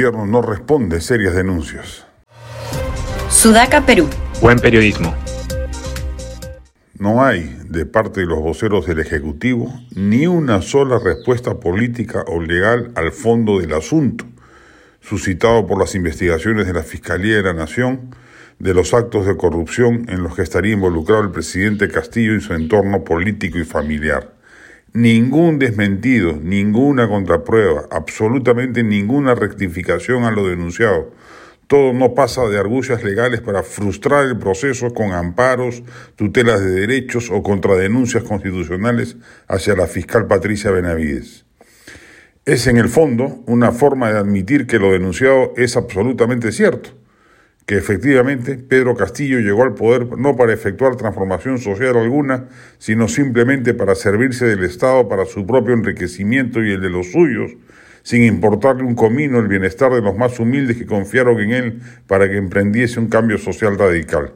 Gobierno no responde serias denuncias. Sudaca, Perú. Buen periodismo. No hay, de parte de los voceros del Ejecutivo, ni una sola respuesta política o legal al fondo del asunto, suscitado por las investigaciones de la Fiscalía de la Nación de los actos de corrupción en los que estaría involucrado el presidente Castillo y su entorno político y familiar. Ningún desmentido, ninguna contraprueba, absolutamente ninguna rectificación a lo denunciado. Todo no pasa de argucias legales para frustrar el proceso con amparos, tutelas de derechos o contradenuncias constitucionales hacia la fiscal Patricia Benavides. Es en el fondo una forma de admitir que lo denunciado es absolutamente cierto que efectivamente Pedro Castillo llegó al poder no para efectuar transformación social alguna, sino simplemente para servirse del Estado para su propio enriquecimiento y el de los suyos, sin importarle un comino el bienestar de los más humildes que confiaron en él para que emprendiese un cambio social radical.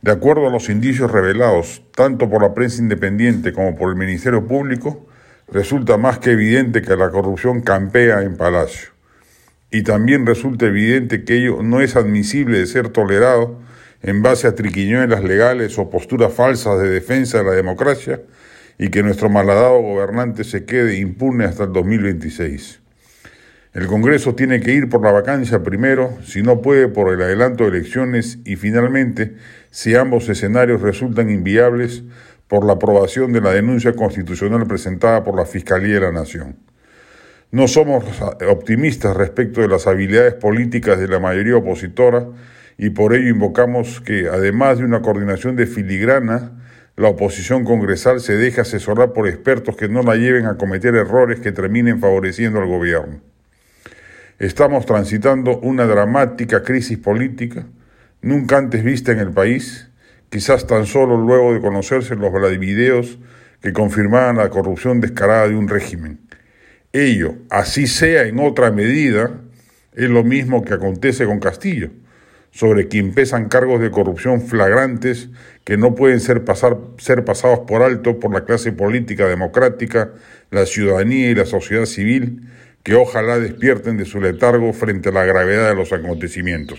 De acuerdo a los indicios revelados, tanto por la prensa independiente como por el Ministerio Público, resulta más que evidente que la corrupción campea en Palacio y también resulta evidente que ello no es admisible de ser tolerado en base a triquiñuelas legales o posturas falsas de defensa de la democracia y que nuestro malhadado gobernante se quede impune hasta el 2026. El Congreso tiene que ir por la vacancia primero, si no puede por el adelanto de elecciones y finalmente, si ambos escenarios resultan inviables, por la aprobación de la denuncia constitucional presentada por la Fiscalía de la Nación. No somos optimistas respecto de las habilidades políticas de la mayoría opositora y por ello invocamos que, además de una coordinación de filigrana, la oposición congresal se deje asesorar por expertos que no la lleven a cometer errores que terminen favoreciendo al gobierno. Estamos transitando una dramática crisis política, nunca antes vista en el país, quizás tan solo luego de conocerse los videos que confirmaban la corrupción descarada de un régimen. Ello, así sea en otra medida, es lo mismo que acontece con Castillo, sobre quien pesan cargos de corrupción flagrantes que no pueden ser, pasar, ser pasados por alto por la clase política democrática, la ciudadanía y la sociedad civil, que ojalá despierten de su letargo frente a la gravedad de los acontecimientos.